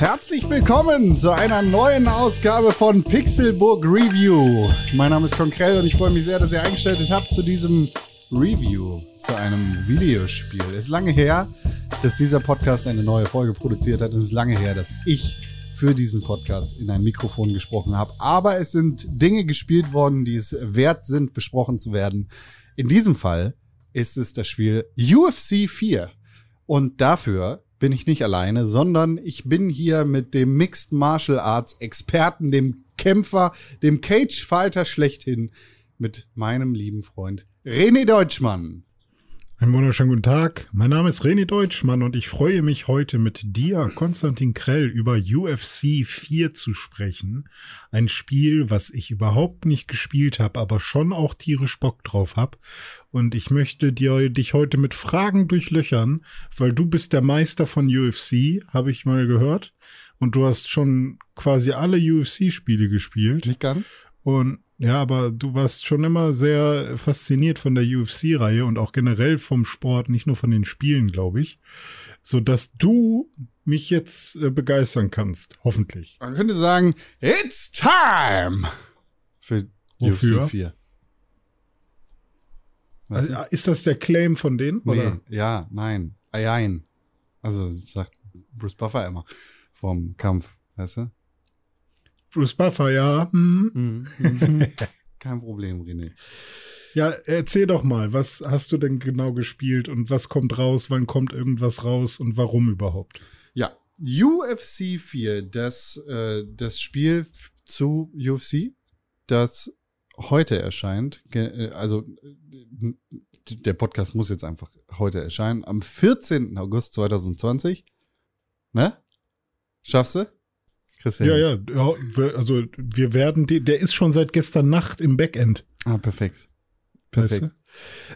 Herzlich willkommen zu einer neuen Ausgabe von Pixelbook Review. Mein Name ist Konkrell und ich freue mich sehr, dass ihr eingeschaltet habt zu diesem Review zu einem Videospiel. Es ist lange her, dass dieser Podcast eine neue Folge produziert hat. Es ist lange her, dass ich für diesen Podcast in ein Mikrofon gesprochen habe. Aber es sind Dinge gespielt worden, die es wert sind, besprochen zu werden. In diesem Fall ist es das Spiel UFC 4. Und dafür bin ich nicht alleine, sondern ich bin hier mit dem Mixed Martial Arts Experten, dem Kämpfer, dem Cage Fighter schlechthin, mit meinem lieben Freund René Deutschmann. Einen wunderschönen guten Tag. Mein Name ist René Deutschmann und ich freue mich heute mit dir, Konstantin Krell, über UFC 4 zu sprechen. Ein Spiel, was ich überhaupt nicht gespielt habe, aber schon auch tierisch Bock drauf habe. Und ich möchte dir, dich heute mit Fragen durchlöchern, weil du bist der Meister von UFC, habe ich mal gehört. Und du hast schon quasi alle UFC-Spiele gespielt. Nicht ganz? Und ja, aber du warst schon immer sehr fasziniert von der UFC-Reihe und auch generell vom Sport, nicht nur von den Spielen, glaube ich, so dass du mich jetzt äh, begeistern kannst, hoffentlich. Man könnte sagen, it's time für Wofür? UFC 4. Also, ist das der Claim von denen? nee, Oder? ja, nein, Eiein. Also das sagt Bruce Buffer immer vom Kampf, weißt du? Bruce Buffer, ja. Hm. Kein Problem, René. Ja, erzähl doch mal, was hast du denn genau gespielt und was kommt raus, wann kommt irgendwas raus und warum überhaupt? Ja, UFC 4, das, äh, das Spiel zu UFC, das heute erscheint. Äh, Also äh, der Podcast muss jetzt einfach heute erscheinen. Am 14. August 2020. Ne? Schaffst du? Christian. Ja, ja, ja, wir- also wir werden, die, der ist schon seit gestern Nacht im Backend. Ah, perfekt. Weißt Perfekt.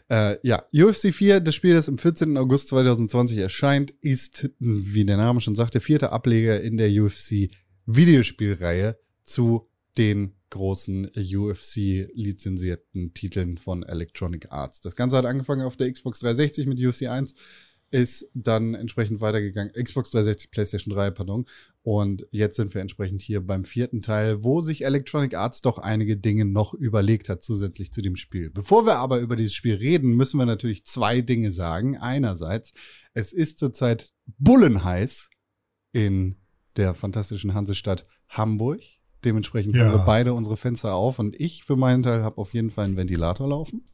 Äh, ja, UFC 4, das Spiel, das am 14. August 2020 erscheint, ist, wie der Name schon sagt, der vierte Ableger in der UFC Videospielreihe zu den großen UFC lizenzierten Titeln von Electronic Arts. Das Ganze hat angefangen auf der Xbox 360 mit UFC 1, ist dann entsprechend weitergegangen, Xbox 360, PlayStation 3, pardon. Und jetzt sind wir entsprechend hier beim vierten Teil, wo sich Electronic Arts doch einige Dinge noch überlegt hat, zusätzlich zu dem Spiel. Bevor wir aber über dieses Spiel reden, müssen wir natürlich zwei Dinge sagen. Einerseits, es ist zurzeit bullenheiß in der fantastischen Hansestadt Hamburg. Dementsprechend Ja. haben wir beide unsere Fenster auf und ich für meinen Teil habe auf jeden Fall einen Ventilator laufen.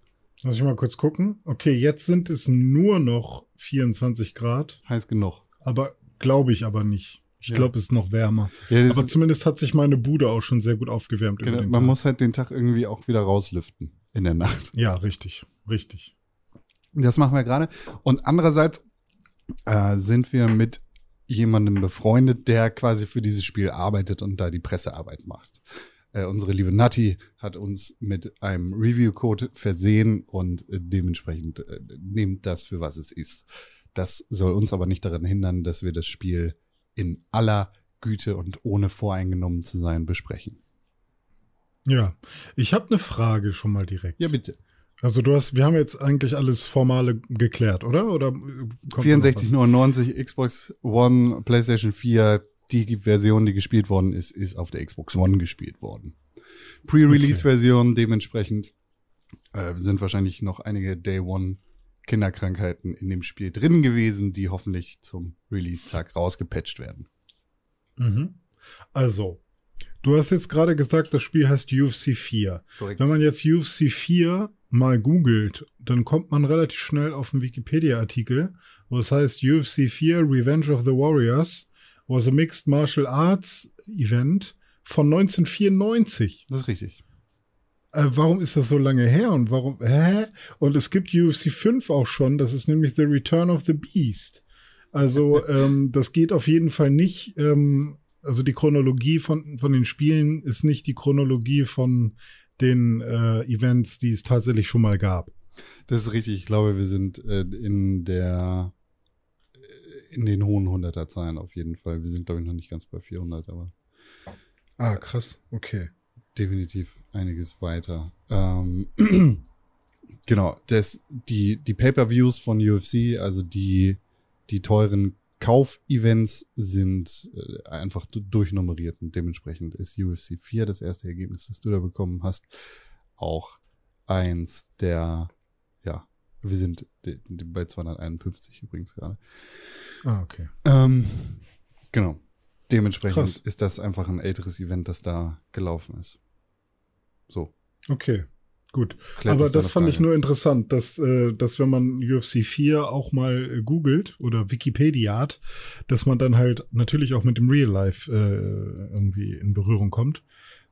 Lass ich mal kurz gucken. Okay, jetzt sind es nur noch 24 Grad, Heiß genug. aber glaube ich aber nicht. Ich Ja. glaube, es ist noch wärmer. Ja, Aber zumindest hat sich meine Bude auch schon sehr gut aufgewärmt genau, man Tag. muss halt den Tag irgendwie auch wieder rauslüften in der Nacht. ja, richtig, richtig. Das machen wir gerade. Und andererseits äh, sind wir mit jemandem befreundet, der quasi für dieses Spiel arbeitet und da die Pressearbeit macht. Äh, unsere liebe Nati hat uns mit einem Review-Code versehen und äh, dementsprechend äh, nehmt das für was es ist. Das soll uns aber nicht daran hindern, dass wir das Spiel in aller Güte und ohne voreingenommen zu sein besprechen. Ja, ich habe eine Frage schon mal direkt. Ja, bitte. Also du hast, wir haben jetzt eigentlich alles Formale geklärt, oder? Oder äh, kommt da noch 6499, Xbox One, PlayStation 4, die Version, die gespielt worden ist, ist auf der Xbox One gespielt worden. Pre-Release-Version dementsprechend äh, sind wahrscheinlich noch einige Day One Kinderkrankheiten in dem Spiel drin gewesen, die hoffentlich zum Release-Tag rausgepatcht werden. Mhm. Also, du hast jetzt gerade gesagt, das Spiel heißt UFC 4. Korrekt. Wenn man jetzt UFC 4 mal googelt, dann kommt man relativ schnell auf einen Wikipedia-Artikel, wo es heißt UFC 4 Revenge of the Warriors was a Mixed Martial Arts Event von 1994. Das ist richtig. Äh, warum ist das so lange her und warum, hä? Und es gibt UFC 5 auch schon, das ist nämlich The Return of the Beast. Also, ähm, das geht auf jeden Fall nicht, ähm, also die Chronologie von, von den Spielen ist nicht die Chronologie von den äh, Events, die es tatsächlich schon mal gab. Das ist richtig. Ich glaube, wir sind äh, in der in den hohen 100er Zahlen auf jeden Fall. Wir sind glaube ich noch nicht ganz bei 400, aber Ah, krass, okay. definitiv einiges weiter. Ähm, genau, das, die, die Pay-Per-Views von UFC, also die, die teuren Kauf-Events sind äh, einfach du- durchnummeriert und dementsprechend ist UFC 4 das erste Ergebnis, das du da bekommen hast, auch eins der, wir sind bei 251 übrigens gerade. Ah, okay. Ähm, genau. Dementsprechend Krass. ist das einfach ein älteres Event, das da gelaufen ist. So. Okay, gut. klärt Aber deine das fand ich nur interessant, dass, äh, dass wenn man UFC 4 auch mal äh, googelt oder Wikipedia hat, dass man dann halt natürlich auch mit dem Real Life äh, irgendwie in Berührung kommt.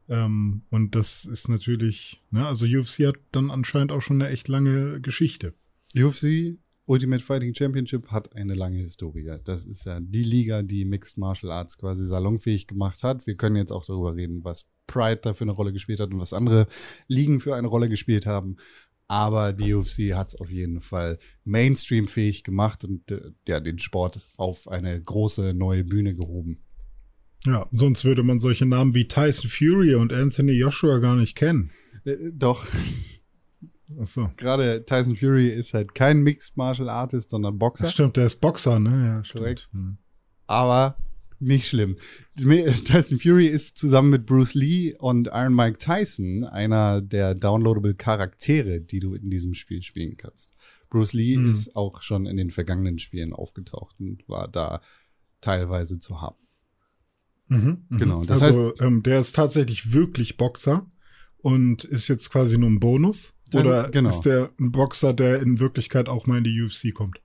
Ähm, und das ist natürlich, ne, also UFC hat dann anscheinend auch schon eine echt lange Geschichte. UFC Ultimate Fighting Championship hat eine lange Historie. Das ist ja die Liga, die Mixed Martial Arts quasi salonfähig gemacht hat. Wir können jetzt auch darüber reden, was Pride da für eine Rolle gespielt hat und was andere Ligen für eine Rolle gespielt haben. Aber die UFC hat es auf jeden Fall Mainstream-fähig gemacht und äh, ja, den Sport auf eine große neue Bühne gehoben. Ja, sonst würde man solche Namen wie Tyson Fury und Anthony Joshua gar nicht kennen. Äh, doch, Ach so. gerade Tyson Fury ist halt kein Mixed Martial Artist, sondern Boxer. Das stimmt, der ist Boxer, ne? Ja. Korrekt. Hm. aber nicht schlimm. Tyson Fury ist zusammen mit Bruce Lee und Iron Mike Tyson einer der downloadable Charaktere, die du in diesem Spiel spielen kannst. Bruce Lee Hm. ist auch schon in den vergangenen Spielen aufgetaucht und war da teilweise zu haben. Mhm, mhm. Genau, das also ähm, der ist tatsächlich wirklich Boxer und ist jetzt quasi nur ein Bonus. Das- Oder genau. ist der ein Boxer, der in Wirklichkeit auch mal in die UFC kommt?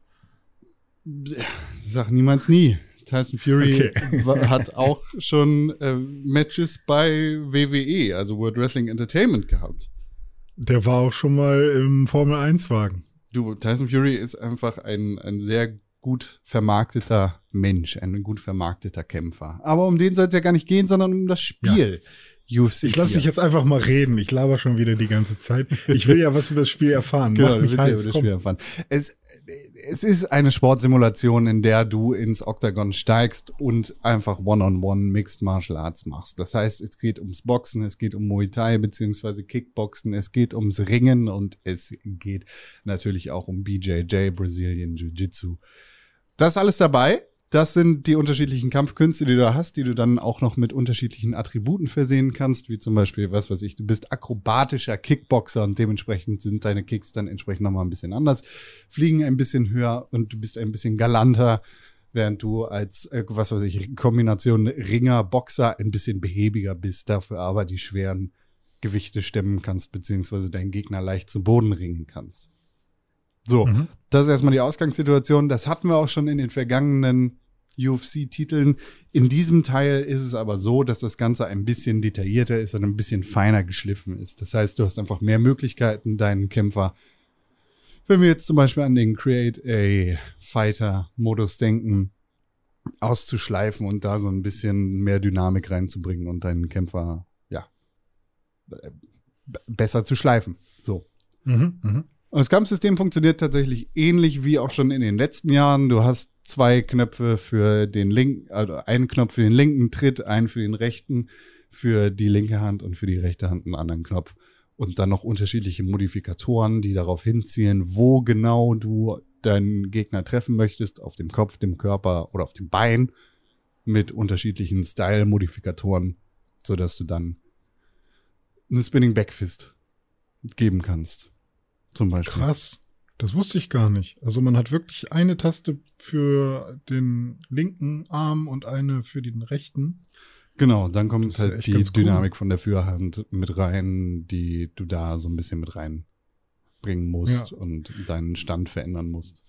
Sag niemals nie. Tyson Fury Okay. hat auch schon äh, Matches bei WWE, also World Wrestling Entertainment gehabt. Der war auch schon mal im Formel 1 Wagen. Du, Tyson Fury ist einfach ein, ein sehr gut vermarkteter Mensch, ein gut vermarkteter Kämpfer. Aber um den soll es ja gar nicht gehen, sondern um das Spiel. UFC. Ich lasse 4. dich jetzt einfach mal reden. Ich laber schon wieder die ganze Zeit. Ich will ja was über das Spiel erfahren. Genau, du willst ja heiß, über das. Spiel erfahren. Es, es ist eine Sportsimulation, in der du ins Oktagon steigst und einfach One-on-One Mixed Martial Arts machst. Das heißt, es geht ums Boxen, es geht um Muay Thai beziehungsweise Kickboxen, es geht ums Ringen und es geht natürlich auch um BJJ, Brazilian Jiu-Jitsu. Das ist alles dabei. Das sind die unterschiedlichen Kampfkünste, die du da hast, die du dann auch noch mit unterschiedlichen Attributen versehen kannst, wie zum Beispiel, was weiß ich, du bist akrobatischer Kickboxer und dementsprechend sind deine Kicks dann entsprechend nochmal ein bisschen anders, fliegen ein bisschen höher und du bist ein bisschen galanter, während du als, äh, was weiß ich, Kombination Ringer, Boxer ein bisschen behäbiger bist, dafür aber die schweren Gewichte stemmen kannst, beziehungsweise deinen Gegner leicht zu Boden ringen kannst. So, Mhm. das ist erstmal die Ausgangssituation. Das hatten wir auch schon in den vergangenen UFC-Titeln. In diesem Teil ist es aber so, dass das Ganze ein bisschen detaillierter ist und ein bisschen feiner geschliffen ist. Das heißt, du hast einfach mehr Möglichkeiten, deinen Kämpfer, wenn wir jetzt zum Beispiel an den Create a Fighter-Modus denken, auszuschleifen und da so ein bisschen mehr Dynamik reinzubringen und deinen Kämpfer, ja, b- besser zu schleifen. So. Mhm, mhm. Und das Kampfsystem funktioniert tatsächlich ähnlich wie auch schon in den letzten Jahren. Du hast zwei Knöpfe für den linken, also einen Knopf für den linken Tritt, einen für den rechten, für die linke Hand und für die rechte Hand einen anderen Knopf. Und dann noch unterschiedliche Modifikatoren, die darauf hinzielen, wo genau du deinen Gegner treffen möchtest, auf dem Kopf, dem Körper oder auf dem Bein, mit unterschiedlichen Style-Modifikatoren, sodass du dann eine Spinning Backfist geben kannst. Zum Beispiel. Krass. Das wusste ich gar nicht. Also man hat wirklich eine Taste für den linken Arm und eine für den rechten. Genau, dann kommt halt echt die ganz cool. Dynamik von der Führhand mit rein, die du da so ein bisschen mit reinbringen musst Ja. und deinen Stand verändern musst.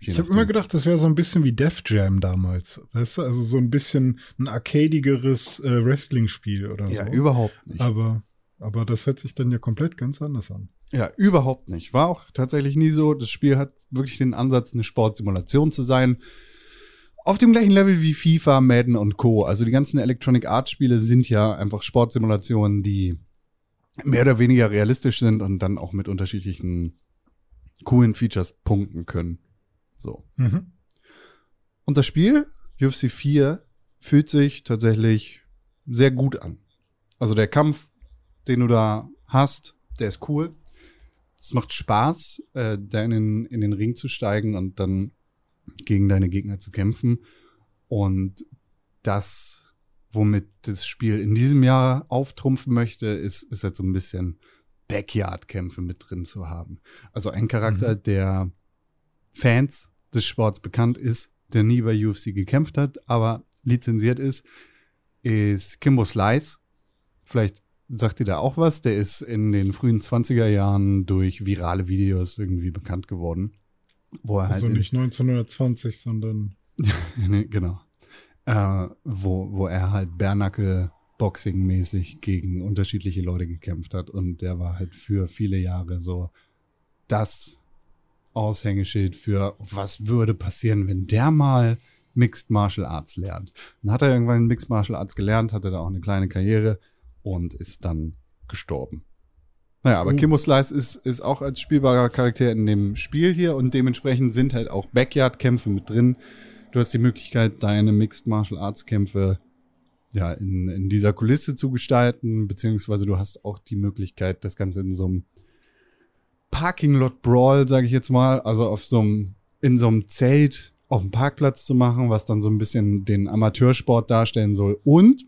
Je Ich habe immer gedacht, das wäre so ein bisschen wie Def Jam damals. Weißt du, also so ein bisschen ein arcadigeres äh, Wrestling-Spiel oder Ja, so. überhaupt nicht. aber, aber das hört sich dann ja komplett ganz anders an. Ja, überhaupt nicht. War auch tatsächlich nie so. Das Spiel hat wirklich den Ansatz, eine Sportsimulation zu sein. Auf dem gleichen Level wie FIFA, Madden und Co. Also die ganzen Electronic Arts Spiele sind ja einfach Sportsimulationen, die mehr oder weniger realistisch sind und dann auch mit unterschiedlichen coolen Features punkten können. So. Mhm. Und das Spiel, UFC 4, fühlt sich tatsächlich sehr gut an. Also der Kampf, den du da hast, der ist cool. Es macht Spaß, äh, da in den, in den Ring zu steigen und dann gegen deine Gegner zu kämpfen. Und das, womit das Spiel in diesem Jahr auftrumpfen möchte, ist, ist halt so ein bisschen Backyard-Kämpfe mit drin zu haben. Also ein Charakter, mhm. der Fans des Sports bekannt ist, der nie bei UFC gekämpft hat, aber lizenziert ist, ist Kimbo Slice. Vielleicht sagt ihr da auch was. Der ist in den frühen 20er Jahren durch virale Videos irgendwie bekannt geworden. Wo er also halt nicht 1920, sondern. nee, genau. Äh, wo, wo er halt Bärnackel Boxing-mäßig gegen unterschiedliche Leute gekämpft hat. Und der war halt für viele Jahre so das Aushängeschild für, was würde passieren, wenn der mal Mixed Martial Arts lernt. Dann hat er irgendwann Mixed Martial Arts gelernt, hatte da auch eine kleine Karriere und ist dann gestorben. Naja, aber oh. Kimbo Slice ist, ist auch als spielbarer Charakter in dem Spiel hier und dementsprechend sind halt auch Backyard-Kämpfe mit drin. Du hast die Möglichkeit, deine Mixed Martial Arts Kämpfe ja, in, in dieser Kulisse zu gestalten, beziehungsweise du hast auch die Möglichkeit, das Ganze in so einem Parking Lot Brawl, sage ich jetzt mal, also auf so einem, in so einem Zelt auf dem Parkplatz zu machen, was dann so ein bisschen den Amateursport darstellen soll. Und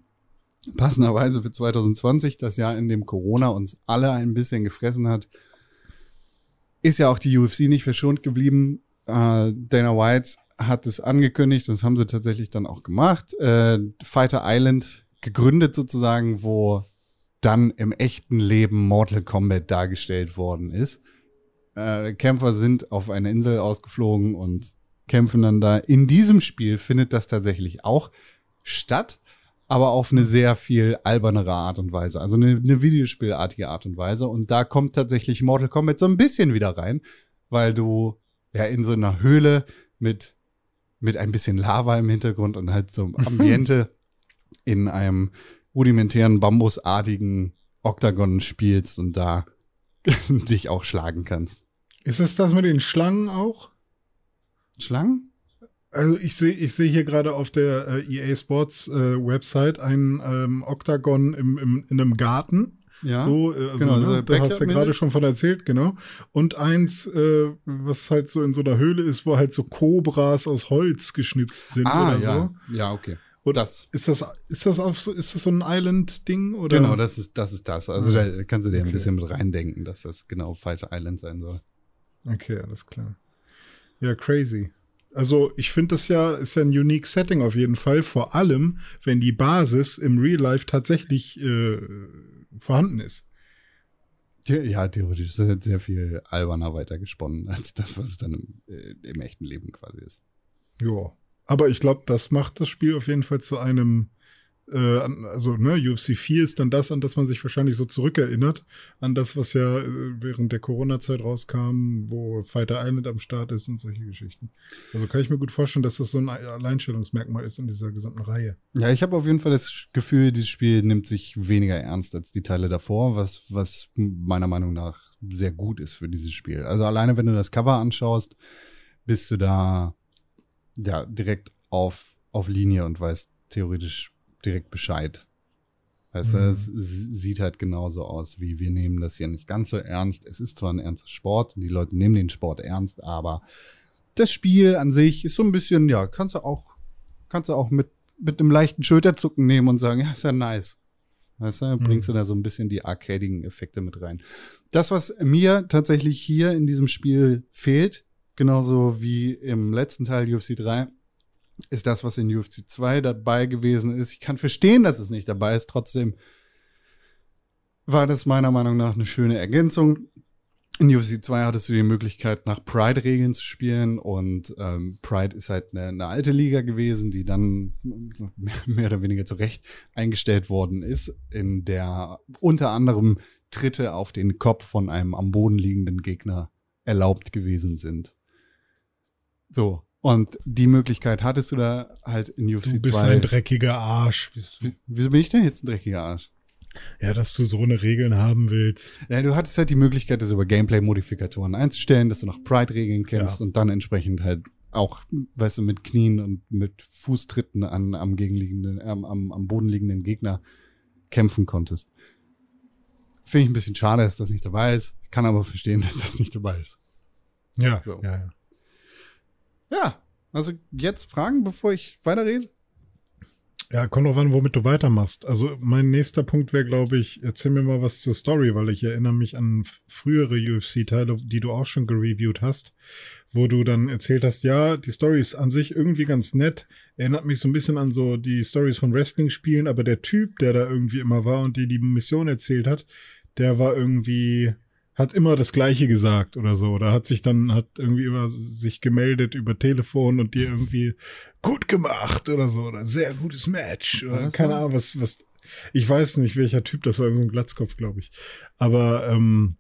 passenderweise für 2020, das Jahr, in dem Corona uns alle ein bisschen gefressen hat, ist ja auch die UFC nicht verschont geblieben. Äh, Dana White hat es angekündigt, und das haben sie tatsächlich dann auch gemacht, äh, Fighter Island gegründet sozusagen, wo dann im echten Leben Mortal Kombat dargestellt worden ist. Äh, Kämpfer sind auf eine Insel ausgeflogen und kämpfen dann da. In diesem Spiel findet das tatsächlich auch statt, aber auf eine sehr viel albernere Art und Weise. Also eine, eine Videospielartige Art und Weise. Und da kommt tatsächlich Mortal Kombat so ein bisschen wieder rein, weil du ja in so einer Höhle mit, mit ein bisschen Lava im Hintergrund und halt so Ambiente in einem rudimentären, bambusartigen Oktagon spielst und da dich auch schlagen kannst. Ist es das mit den Schlangen auch? Schlangen? Also ich sehe ich sehe hier gerade auf der äh, EA Sports äh, Website ein ähm, Octagon im, im, in einem Garten. Ja, so, äh, also, genau. Ne, da hast du ja gerade schon von erzählt, genau. Und eins, äh, was halt so in so einer Höhle ist, wo halt so Kobras aus Holz geschnitzt sind ah, oder ja. so. Ja, okay. Oder das. Ist das, ist das auf so, ist das so ein Island-Ding? oder? Genau, das ist, das ist das. Also ah, da kannst du dir okay. ein bisschen mit reindenken, dass das genau False Island sein soll. Okay, alles klar. Ja, crazy. Also ich finde das ja, ist ja ein unique Setting auf jeden Fall, vor allem, wenn die Basis im Real Life tatsächlich äh, vorhanden ist. Ja, theoretisch ist das sehr viel alberner weitergesponnen als das, was es dann im, äh, im echten Leben quasi ist. Ja, aber ich glaube, das macht das Spiel auf jeden Fall zu einem äh, also ne, UFC 4 ist dann das, an das man sich wahrscheinlich so zurückerinnert, an das, was ja äh, während der Corona-Zeit rauskam, wo Fighter Island am Start ist und solche Geschichten. Also kann ich mir gut vorstellen, dass das so ein Alleinstellungsmerkmal ist in dieser gesamten Reihe. Ja, ich habe auf jeden Fall das Gefühl, dieses Spiel nimmt sich weniger ernst als die Teile davor, was, was meiner Meinung nach sehr gut ist für dieses Spiel. Also alleine, wenn du das Cover anschaust, bist du da ja direkt auf, auf Linie und weißt theoretisch direkt Bescheid. Weißt mhm. du, es sieht halt genauso aus, wie wir nehmen das hier nicht ganz so ernst. Es ist zwar ein ernster Sport und die Leute nehmen den Sport ernst, aber das Spiel an sich ist so ein bisschen, ja, kannst du auch, kannst du auch mit, mit einem leichten Schulterzucken nehmen und sagen, ja, ist ja nice. Weißt du, mhm. bringst du da so ein bisschen die arcadigen Effekte mit rein. Das, was mir tatsächlich hier in diesem Spiel fehlt, genauso wie im letzten Teil UFC 3, ist das, was in UFC 2 dabei gewesen ist. Ich kann verstehen, dass es nicht dabei ist. Trotzdem war das meiner Meinung nach eine schöne Ergänzung. In UFC 2 hattest du die Möglichkeit, nach Pride-Regeln zu spielen und ähm, Pride ist halt eine, eine, alte Liga gewesen, die dann mehr oder weniger zurecht eingestellt worden ist, in der unter anderem Tritte auf den Kopf von einem am Boden liegenden Gegner erlaubt gewesen sind. So, und die Möglichkeit hattest du da halt in UFC 2. Du bist 2. ein dreckiger Arsch. Wieso bin ich denn jetzt ein dreckiger Arsch? Ja, dass du so eine Regeln haben willst. Ja, du hattest halt die Möglichkeit, das über Gameplay-Modifikatoren einzustellen, dass du nach Pride-Regeln kämpfst ja. und dann entsprechend halt auch, weißt du, mit Knien und mit Fußtritten an, am gegenliegenden, ähm, am, am Boden liegenden Gegner kämpfen konntest. Finde ich ein bisschen schade, dass das nicht dabei ist. Ich kann aber verstehen, dass das nicht dabei ist. Ja, so. ja, ja. Ja, Also jetzt Fragen, bevor ich weiterrede? Ja, kommt noch an, womit du weitermachst. Also mein nächster Punkt wäre, glaube ich, erzähl mir mal was zur Story, weil ich erinnere mich an frühere UFC-Teile, die du auch schon gereviewt hast, wo du dann erzählt hast, ja, die Story ist an sich irgendwie ganz nett, erinnert mich so ein bisschen an so die Stories von Wrestling-Spielen, aber der Typ, der da irgendwie immer war und dir die Mission erzählt hat, der war irgendwie, hat immer das Gleiche gesagt oder so. Oder hat sich dann, hat irgendwie immer sich gemeldet über Telefon und dir irgendwie gut gemacht oder so. Oder sehr gutes Match. Oder keine Ahnung, was, was. Ich weiß nicht, welcher Typ das war, so ein Glatzkopf, glaube ich. Aber ähm,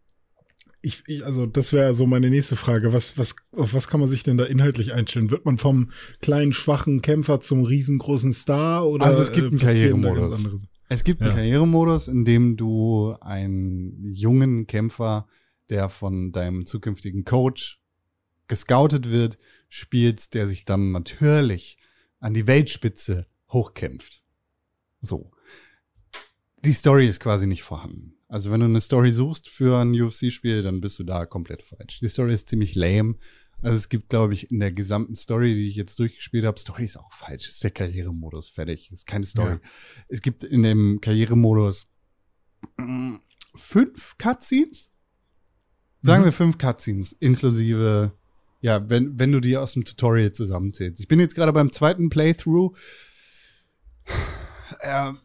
ich, ich, also das wäre so meine nächste Frage. Was, was, auf was kann man sich denn da inhaltlich einstellen? Wird man vom kleinen, schwachen Kämpfer zum riesengroßen Star oder? Also es gibt einen Karrieremodus. Es gibt einen ja. Karrieremodus, in dem du einen jungen Kämpfer, der von deinem zukünftigen Coach gescoutet wird, spielst, der sich dann natürlich an die Weltspitze hochkämpft. So. Die Story ist quasi nicht vorhanden. Also wenn du eine Story suchst für ein UFC-Spiel, dann bist du da komplett falsch. Die Story ist ziemlich lame. Also es gibt, glaube ich, in der gesamten Story, die ich jetzt durchgespielt habe, Story ist auch falsch. ist der Karrieremodus, fertig. Ist keine Story. Ja. Es gibt in dem Karrieremodus mm, fünf Cutscenes. Sagen mhm. wir fünf Cutscenes, inklusive, ja, wenn, wenn du die aus dem Tutorial zusammenzählst. Ich bin jetzt gerade beim zweiten Playthrough. Ja,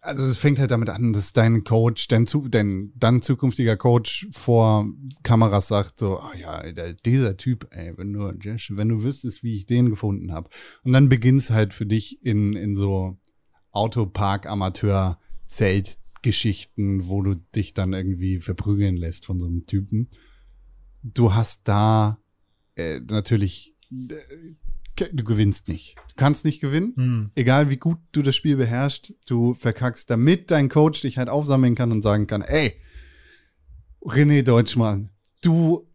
also es fängt halt damit an, dass dein Coach, dein, dein dann zukünftiger Coach vor Kameras sagt so, oh ja, dieser Typ, ey, wenn du, wenn du wüsstest, wie ich den gefunden habe. Und dann beginnst halt für dich in, in so Autopark-Amateur-Zelt-Geschichten, wo du dich dann irgendwie verprügeln lässt von so einem Typen. Du hast da äh, natürlich du gewinnst nicht. Du kannst nicht gewinnen. Mhm. Egal wie gut du das Spiel beherrschst, du verkackst, damit dein Coach dich halt aufsammeln kann und sagen kann, ey, René Deutschmann, du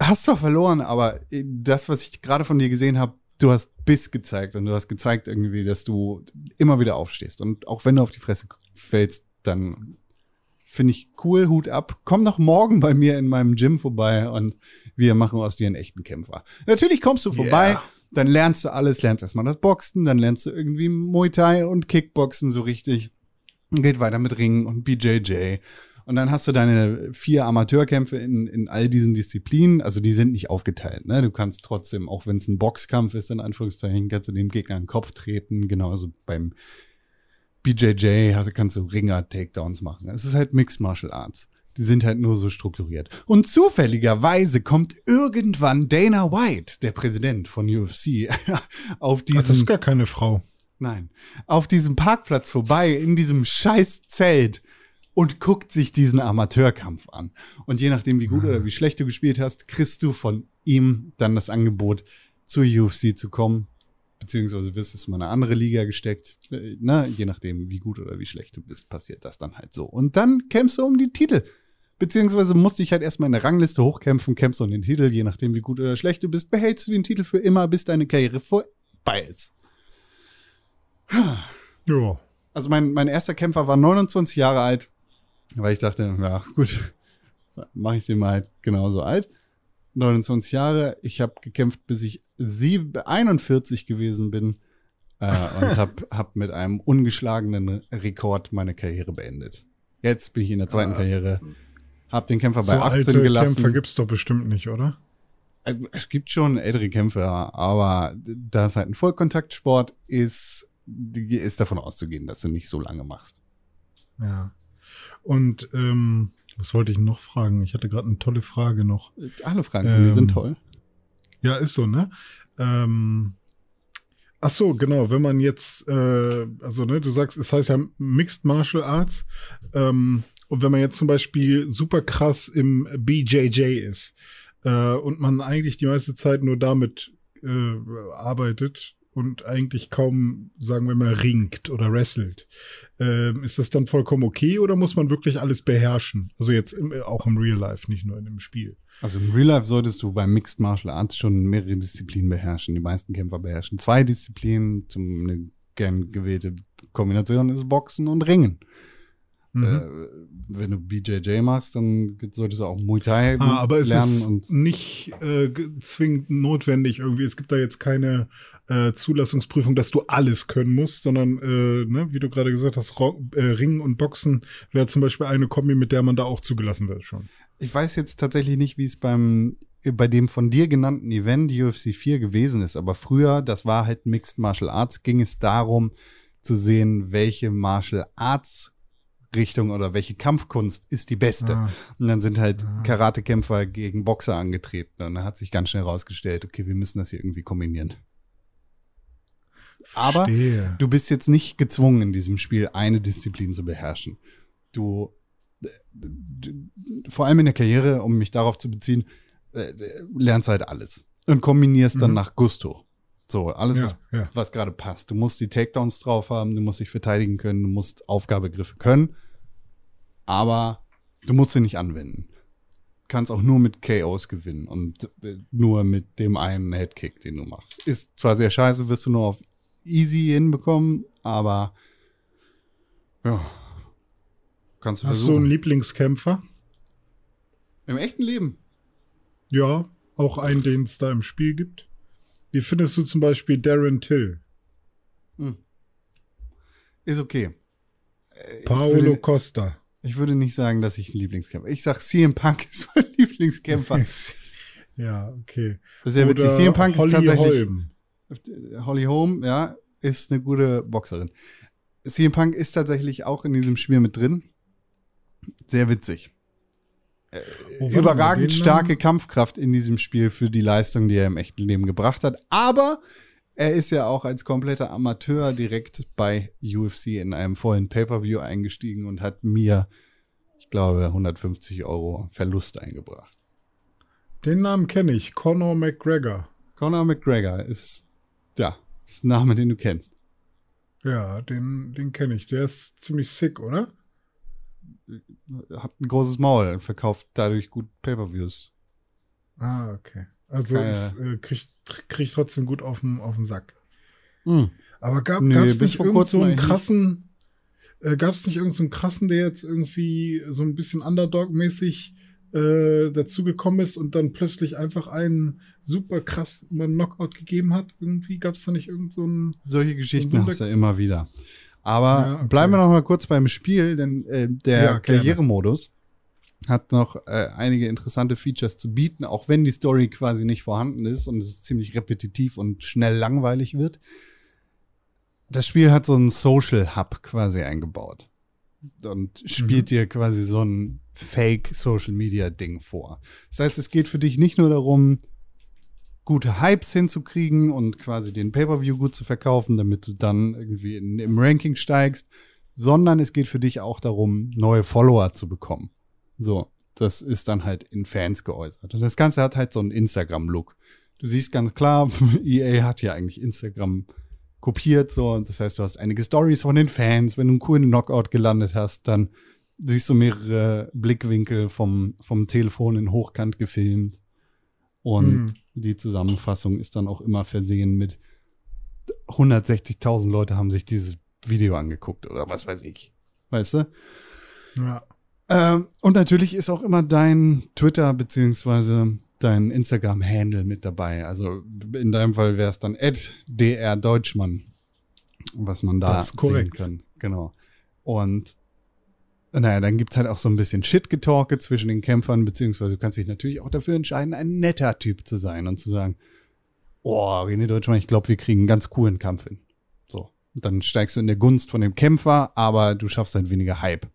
hast zwar verloren, aber das, was ich gerade von dir gesehen habe, du hast Biss gezeigt und du hast gezeigt irgendwie, dass du immer wieder aufstehst. Und auch wenn du auf die Fresse fällst, dann finde ich cool, Hut ab. Komm doch morgen bei mir in meinem Gym vorbei und wir machen aus dir einen echten Kämpfer. Natürlich kommst du vorbei. Yeah dann lernst du alles, lernst erstmal das Boxen, dann lernst du irgendwie Muay Thai und Kickboxen so richtig. Und geht weiter mit Ringen und BJJ. Und dann hast du deine vier Amateurkämpfe in, in all diesen Disziplinen. Also die sind nicht aufgeteilt. Ne? Du kannst trotzdem, auch wenn es ein Boxkampf ist, in Anführungszeichen, kannst du dem Gegner in den Kopf treten. Genauso beim BJJ kannst du Ringer-Takedowns machen. Es ist halt Mixed Martial Arts. Die sind halt nur so strukturiert. Und zufälligerweise kommt irgendwann Dana White, der Präsident von UFC, auf diesem. Das ist gar keine Frau. Nein. Auf diesem Parkplatz vorbei, in diesem scheiß Zelt und guckt sich diesen Amateurkampf an. Und je nachdem, wie gut oder wie schlecht du gespielt hast, kriegst du von ihm dann das Angebot, zur UFC zu kommen. Beziehungsweise wirst du in eine andere Liga gesteckt. Ne? Je nachdem, wie gut oder wie schlecht du bist, passiert das dann halt so. Und dann kämpfst du um die Titel. Beziehungsweise musste ich halt erstmal in der Rangliste hochkämpfen, kämpfst um den Titel, je nachdem, wie gut oder schlecht du bist, behältst du den Titel für immer, bis deine Karriere vorbei ist. Ja. Also mein, mein erster Kämpfer war 29 Jahre alt, weil ich dachte, ja, gut, mache ich den mal halt genauso alt. 29 Jahre, ich habe gekämpft, bis ich 41 gewesen bin äh, und habe hab mit einem ungeschlagenen Rekord meine Karriere beendet. Jetzt bin ich in der zweiten ah. Karriere hab den Kämpfer so bei 18 alte gelassen. Kämpfer gibt's doch bestimmt nicht, oder? Äh, es gibt schon ältere Kämpfer, aber da es halt ein Vollkontaktsport ist, ist davon auszugehen, dass du nicht so lange machst. Ja. Und ähm, was wollte ich noch fragen? Ich hatte gerade eine tolle Frage noch. Alle Fragen von ähm, mir sind toll. Ja, ist so, ne? Ähm, ach so, genau. Wenn man jetzt, äh, also ne, du sagst, es heißt ja Mixed Martial Arts. Ähm, und wenn man jetzt zum Beispiel super krass im BJJ ist äh, und man eigentlich die meiste Zeit nur damit äh, arbeitet und eigentlich kaum, sagen wir mal, ringt oder wrestelt, äh, ist das dann vollkommen okay oder muss man wirklich alles beherrschen? Also jetzt im, auch im Real Life, nicht nur in dem Spiel. Also im Real Life solltest du beim Mixed Martial Arts schon mehrere Disziplinen beherrschen. Die meisten Kämpfer beherrschen zwei Disziplinen. Zum, eine gern gewählte Kombination ist Boxen und Ringen. Mhm. Äh, wenn du BJJ machst, dann solltest du auch Muay Thai ah, aber es lernen. ist und nicht äh, zwingend notwendig irgendwie. Es gibt da jetzt keine äh, Zulassungsprüfung, dass du alles können musst, sondern, äh, ne, wie du gerade gesagt hast, Ro äh, Ringen und Boxen wäre zum Beispiel eine Kombi, mit der man da auch zugelassen wird schon. ich weiß jetzt tatsächlich nicht, wie es beim bei dem von dir genannten Event UFC 4 gewesen ist, aber früher, das war halt Mixed Martial Arts, ging es darum zu sehen, welche Martial Arts Richtung oder welche Kampfkunst ist die beste. Ah. Und dann sind halt Ah. Karatekämpfer gegen Boxer angetreten und dann hat sich ganz schnell rausgestellt, okay, wir müssen das hier irgendwie kombinieren. Aber Verstehe. Du bist jetzt nicht gezwungen, in diesem Spiel eine Disziplin zu beherrschen. Du, du vor allem in der Karriere, um mich darauf zu beziehen, äh, lernst halt alles und kombinierst dann Mhm. nach Gusto. So, alles, ja, was, ja. was gerade passt. Du musst die Takedowns drauf haben, du musst dich verteidigen können, du musst Aufgabegriffe können, aber du musst sie nicht anwenden. Kannst auch nur mit KOs gewinnen und äh, nur mit dem einen Headkick, den du machst. Ist zwar sehr scheiße, wirst du nur auf easy hinbekommen, aber ja, kannst du Hast du einen versuchen. Lieblingskämpfer? Im echten Leben. Ja, auch einen, den es da im Spiel gibt. Wie findest du zum Beispiel Darren Till? Ist okay. Äh, Paolo Ich würde, Costa. ich würde nicht sagen, dass ich einen Lieblingskämpfer. Ich sag, CM Punk ist mein Lieblingskämpfer. ja, okay. Das ist ja witzig. CM Punk ist Holly tatsächlich. Holm. Holly Holm, ja, ist eine gute Boxerin. CM Punk ist tatsächlich auch in diesem Spiel mit drin. Sehr witzig. Äh, Überragend starke Namen- Kampfkraft in diesem Spiel für die Leistung, die er im echten Leben gebracht hat. Aber er ist ja auch als kompletter Amateur direkt bei UFC in einem vollen Pay-Per-View eingestiegen und hat mir, ich glaube, 150 Euro Verlust eingebracht. Den Namen kenne ich. Conor McGregor. Conor McGregor ist, ja, ist ein Name, den du kennst. Ja, den, den kenne ich. Der ist ziemlich sick, oder? Hat ein großes Maul und verkauft dadurch gut Pay-per-Views. Ah, okay. Also Keine- ist, äh, kriegt krieg trotzdem gut auf den auf den Sack. Hm. Aber gab Nee, es bis nicht vor irgend so einen nicht. krassen, äh, gab es nicht irgendeinen so einen krassen, der jetzt irgendwie so ein bisschen Underdog-mäßig äh, dazugekommen ist und dann plötzlich einfach einen super krass Knockout gegeben hat? Irgendwie gab es da nicht irgend so einen. Solche Geschichten Wunder- hast du immer wieder. Aber Ja, okay. bleiben wir noch mal kurz beim Spiel, denn äh, der Ja. Karrieremodus hat noch äh, einige interessante Features zu bieten, auch wenn die Story quasi nicht vorhanden ist und es ziemlich repetitiv und schnell langweilig wird. Das Spiel hat so einen Social Hub quasi eingebaut und spielt dir quasi so ein Fake Social Media Ding vor. Das heißt, es geht für dich nicht nur darum, gute Hypes hinzukriegen und quasi den Pay-per-View gut zu verkaufen, damit du dann irgendwie in, im Ranking steigst, sondern es geht für dich auch darum, neue Follower zu bekommen. So, das ist dann halt in Fans geäußert. Und das Ganze hat halt so einen Instagram-Look. Du siehst ganz klar, EA hat ja eigentlich Instagram kopiert, so, und das heißt, du hast einige Stories von den Fans. Wenn du einen coolen Knockout gelandet hast, dann siehst du mehrere Blickwinkel vom, vom Telefon in Hochkant gefilmt. Und Hm. die Zusammenfassung ist dann auch immer versehen mit 160.000 Leute haben sich dieses Video angeguckt oder was weiß ich. Weißt du? Ja. Ähm, und natürlich ist auch immer dein Twitter beziehungsweise dein Instagram-Handle mit dabei. Also in deinem Fall wäre es dann @drdeutschmann, was man da sehen kann. Genau. Und naja, dann gibt's halt auch so ein bisschen Shit-Getalke zwischen den Kämpfern, beziehungsweise du kannst dich natürlich auch dafür entscheiden, ein netter Typ zu sein und zu sagen, oh, René Deutschmann, ich glaube, wir kriegen einen ganz coolen Kampf hin. So. Und dann steigst du in der Gunst von dem Kämpfer, aber du schaffst halt weniger Hype.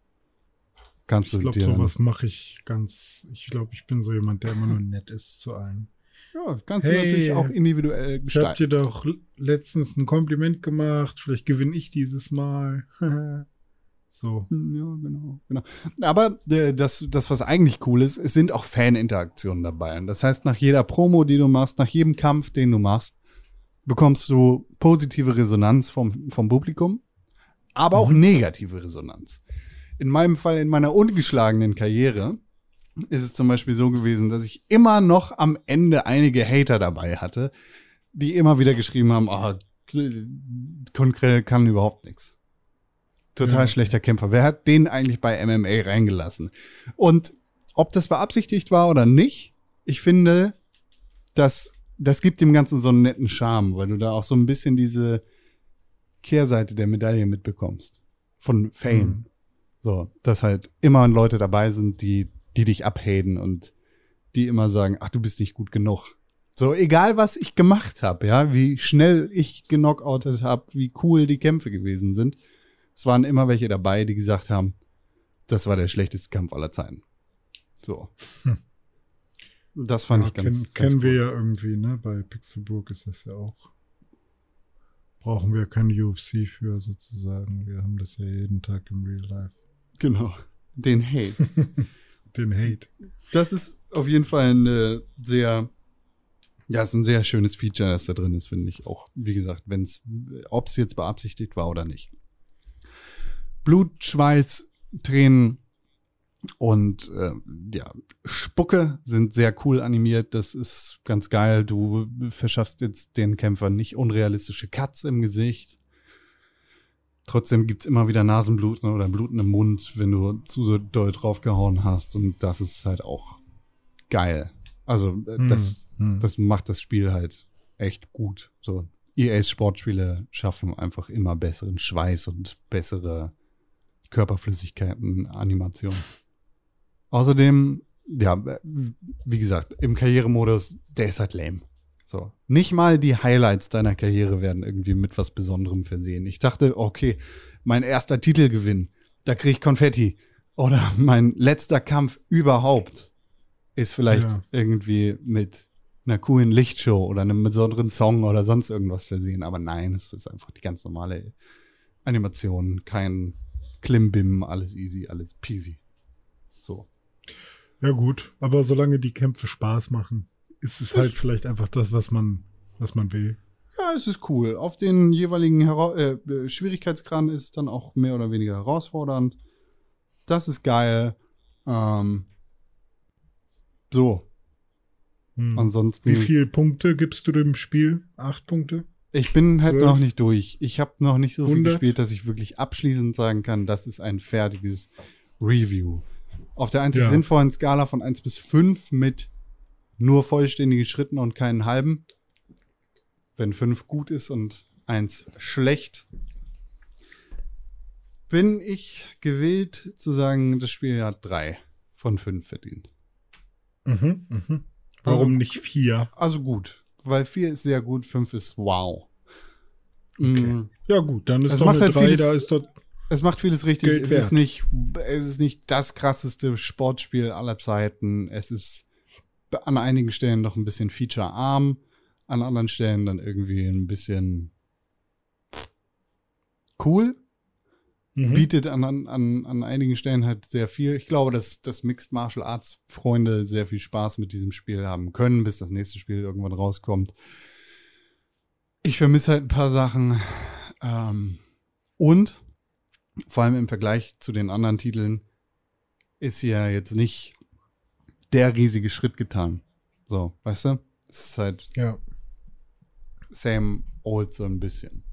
Kannst du Ich glaube, sowas mache ich ganz. Ich glaube, ich bin so jemand, der immer nur nett ist zu allen. Ja, kannst du Hey, natürlich auch individuell Ich hab gestalten. dir doch letztens ein Kompliment gemacht. Vielleicht gewinne ich dieses Mal. so. Hm, Ja, genau, genau. Aber äh, das, das, was eigentlich cool ist, es sind auch Fan-Interaktionen dabei. Und das heißt, nach jeder Promo, die du machst, nach jedem Kampf, den du machst, bekommst du positive Resonanz vom, vom Publikum, aber auch negative Resonanz. In meinem Fall, in meiner ungeschlagenen Karriere, ist es zum Beispiel so gewesen, dass ich immer noch am Ende einige Hater dabei hatte, die immer wieder geschrieben haben, ah, Konkrell kann überhaupt nichts. Total Ja. schlechter Kämpfer. Wer hat den eigentlich bei MMA reingelassen? Und ob das beabsichtigt war oder nicht, ich finde, dass das gibt dem Ganzen so einen netten Charme, weil du da auch so ein bisschen diese Kehrseite der Medaille mitbekommst. Von Fame. Mhm. So, dass halt immer Leute dabei sind, die, die dich abhaten und die immer sagen, ach, du bist nicht gut genug. So, egal was ich gemacht habe, ja, wie schnell ich genockoutet habe, wie cool die Kämpfe gewesen sind. Es waren immer welche dabei, die gesagt haben, das war der schlechteste Kampf aller Zeiten. So. Hm. Das fand Ja, ich ganz, kenn, ganz kennen wir cool. ja irgendwie, ne? Bei Pixelburg ist das ja auch. Brauchen wir kein UFC für sozusagen. Wir haben das ja jeden Tag im Real Life. Genau. Den Hate. Den Hate. Das ist auf jeden Fall eine sehr, ja, ist ein sehr schönes Feature, das da drin ist, finde ich. Auch, wie gesagt, wenn es, ob es jetzt beabsichtigt war oder nicht. Blut, Schweiß, Tränen und äh, ja, Spucke sind sehr cool animiert. Das ist ganz geil. Du verschaffst jetzt den Kämpfern nicht unrealistische Cuts im Gesicht. Trotzdem gibt's immer wieder Nasenbluten oder Bluten im Mund, wenn du zu so doll draufgehauen hast. Und das ist halt auch geil. Also äh, das, Hm. das macht das Spiel halt echt gut. So EAs Sportspiele schaffen einfach immer besseren Schweiß und bessere Körperflüssigkeiten, Animation. Außerdem, ja, wie gesagt, im Karrieremodus, der ist halt lame. So. Nicht mal die Highlights deiner Karriere werden irgendwie mit was Besonderem versehen. Ich dachte, okay, mein erster Titelgewinn, da krieg ich Konfetti. Oder mein letzter Kampf überhaupt ist vielleicht Ja. irgendwie mit einer coolen Lichtshow oder einem besonderen Song oder sonst irgendwas versehen. Aber nein, es ist einfach die ganz normale Animation, kein Klimbim, alles easy, alles peasy. So. Ja, gut. Aber solange die Kämpfe Spaß machen, ist es halt vielleicht einfach das, was man, was man will. Ja, es ist cool. Auf den jeweiligen Hera äh, äh, Schwierigkeitsgrad ist es dann auch mehr oder weniger herausfordernd. Das ist geil. Ähm, so, Hm. ansonsten. Wie viele Punkte gibst du dem Spiel? Acht Punkte? Ich bin halt Zwölf? noch nicht durch. Ich habe noch nicht so viel 100? gespielt, dass ich wirklich abschließend sagen kann, das ist ein fertiges Review. Auf der einzig Ja. sinnvollen Skala von 1 bis 5 mit nur vollständige Schritten und keinen halben. Wenn 5 gut ist und 1 schlecht, bin ich gewillt zu sagen, das Spiel hat 3 von 5 verdient. Mhm, mhm. Warum Also- nicht vier? Also gut, weil 4 ist sehr gut, 5 ist wow. Okay. Mm. Ja, gut, dann ist Es doch macht eine halt drei, vieles- da ist doch. Es macht vieles richtig. Geld es wert. ist nicht, es ist nicht das krasseste Sportspiel aller Zeiten. Es ist an einigen Stellen noch ein bisschen featurearm, an anderen Stellen dann irgendwie ein bisschen cool. Mhm. Bietet an, an, an, einigen Stellen halt sehr viel. Ich glaube, dass, dass Mixed Martial Arts Freunde sehr viel Spaß mit diesem Spiel haben können, bis das nächste Spiel irgendwann rauskommt. Ich vermisse halt ein paar Sachen. Ähm, und vor allem im Vergleich zu den anderen Titeln ist ja jetzt nicht der riesige Schritt getan. So, weißt du? Es ist halt Ja, same old so ein bisschen.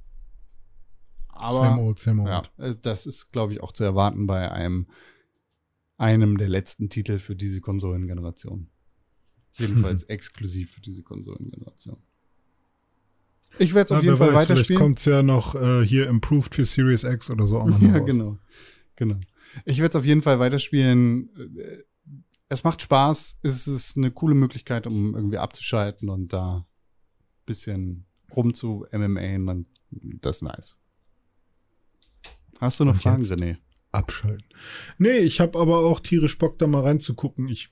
Aber same old, same old. ja, äh, das ist, glaube ich, auch zu erwarten bei einem, einem der letzten Titel für diese Konsolengeneration. Jedenfalls exklusiv für diese Konsolengeneration. Ich werde es auf jeden Fall weiß, vielleicht weiterspielen. kommt's ja noch äh, hier improved für Series X oder so auch noch Ja, raus. genau. Genau. Ich werde es auf jeden Fall weiterspielen. Äh, Es macht Spaß. Es ist eine coole Möglichkeit, um irgendwie abzuschalten und da ein bisschen rum zu MMA und das ist nice. Hast du noch Und Fragen? René? Abschalten. Nee, ich habe aber auch tierisch Bock, da mal reinzugucken. Ich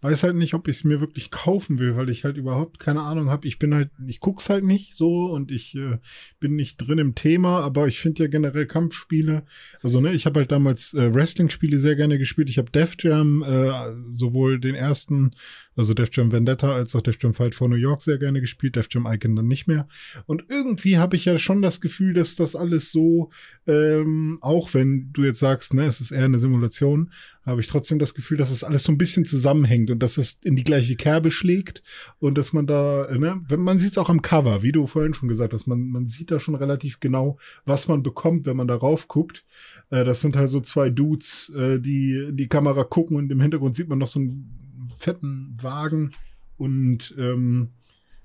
weiß halt nicht, ob ich es mir wirklich kaufen will, weil ich halt überhaupt keine Ahnung habe. Ich bin halt, ich guck's halt nicht so und ich äh, bin nicht drin im Thema, aber ich finde ja generell Kampfspiele. Also ne, ich habe halt damals äh, Wrestling-Spiele sehr gerne gespielt. Ich habe Def Jam, äh, sowohl den ersten, also Def Jam Vendetta als auch Def Jam Fight for New York sehr gerne gespielt. Def Jam Icon dann nicht mehr. Und irgendwie habe ich ja schon das Gefühl, dass das alles so, ähm, auch wenn du jetzt sagst, ne, es ist eher eine Simulation, habe ich trotzdem das Gefühl, dass es alles so ein bisschen zusammenhängt und dass es in die gleiche Kerbe schlägt und dass man da, ne, wenn man sieht es auch am Cover, wie du vorhin schon gesagt hast, man, man sieht da schon relativ genau, was man bekommt, wenn man darauf guckt. Äh, das sind halt so zwei Dudes, äh, die die Kamera gucken und im Hintergrund sieht man noch so einen fetten Wagen und ähm,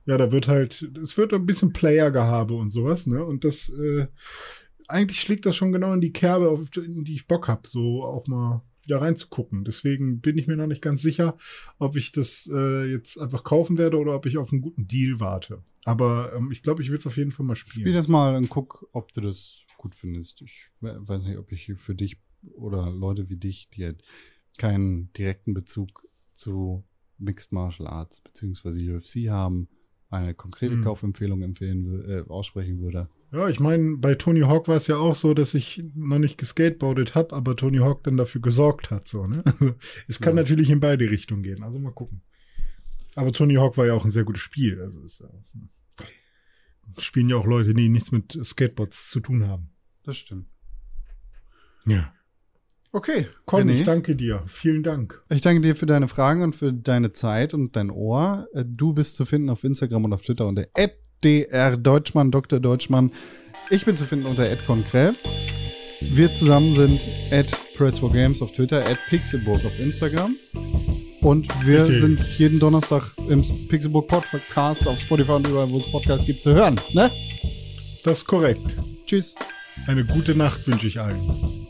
ja, da wird halt, es wird ein bisschen Player-Gehabe und sowas, ne? Und das, äh, eigentlich schlägt das schon genau in die Kerbe, auf die ich Bock habe, so auch mal wieder reinzugucken. Deswegen bin ich mir noch nicht ganz sicher, ob ich das äh, jetzt einfach kaufen werde oder ob ich auf einen guten Deal warte. Aber ähm, ich glaube, ich will es auf jeden Fall mal spielen. Spiel das mal und guck, ob du das gut findest. Ich weiß nicht, ob ich für dich oder Leute wie dich, die halt keinen direkten Bezug zu Mixed Martial Arts beziehungsweise UFC haben, eine konkrete Hm. Kaufempfehlung empfehlen, äh, aussprechen würde. Ja, ich meine, bei Tony Hawk war es ja auch so, dass ich noch nicht geskateboardet habe, aber Tony Hawk dann dafür gesorgt hat. So, ne? Also, es kann Ja. natürlich in beide Richtungen gehen. Also mal gucken. Aber Tony Hawk war ja auch ein sehr gutes Spiel. Also ist ja, hm. spielen ja auch Leute, die nichts mit Skateboards zu tun haben. Das stimmt. Ja. Okay, Con, René, ich danke dir. Vielen Dank. ich danke dir für deine Fragen und für deine Zeit und dein Ohr. Äh, Du bist zu finden auf Instagram und auf Twitter unter @drdeutschmann, Dr. Deutschmann. Ich bin zu finden unter @konkrell. Wir zusammen sind at Press4Games auf Twitter, at Pixelburg auf Instagram. Und wir Richtig. sind jeden Donnerstag im Pixelburg Podcast auf Spotify und überall, wo es Podcasts gibt, zu hören. Ne? Das ist korrekt. Tschüss. Eine gute Nacht wünsche ich allen.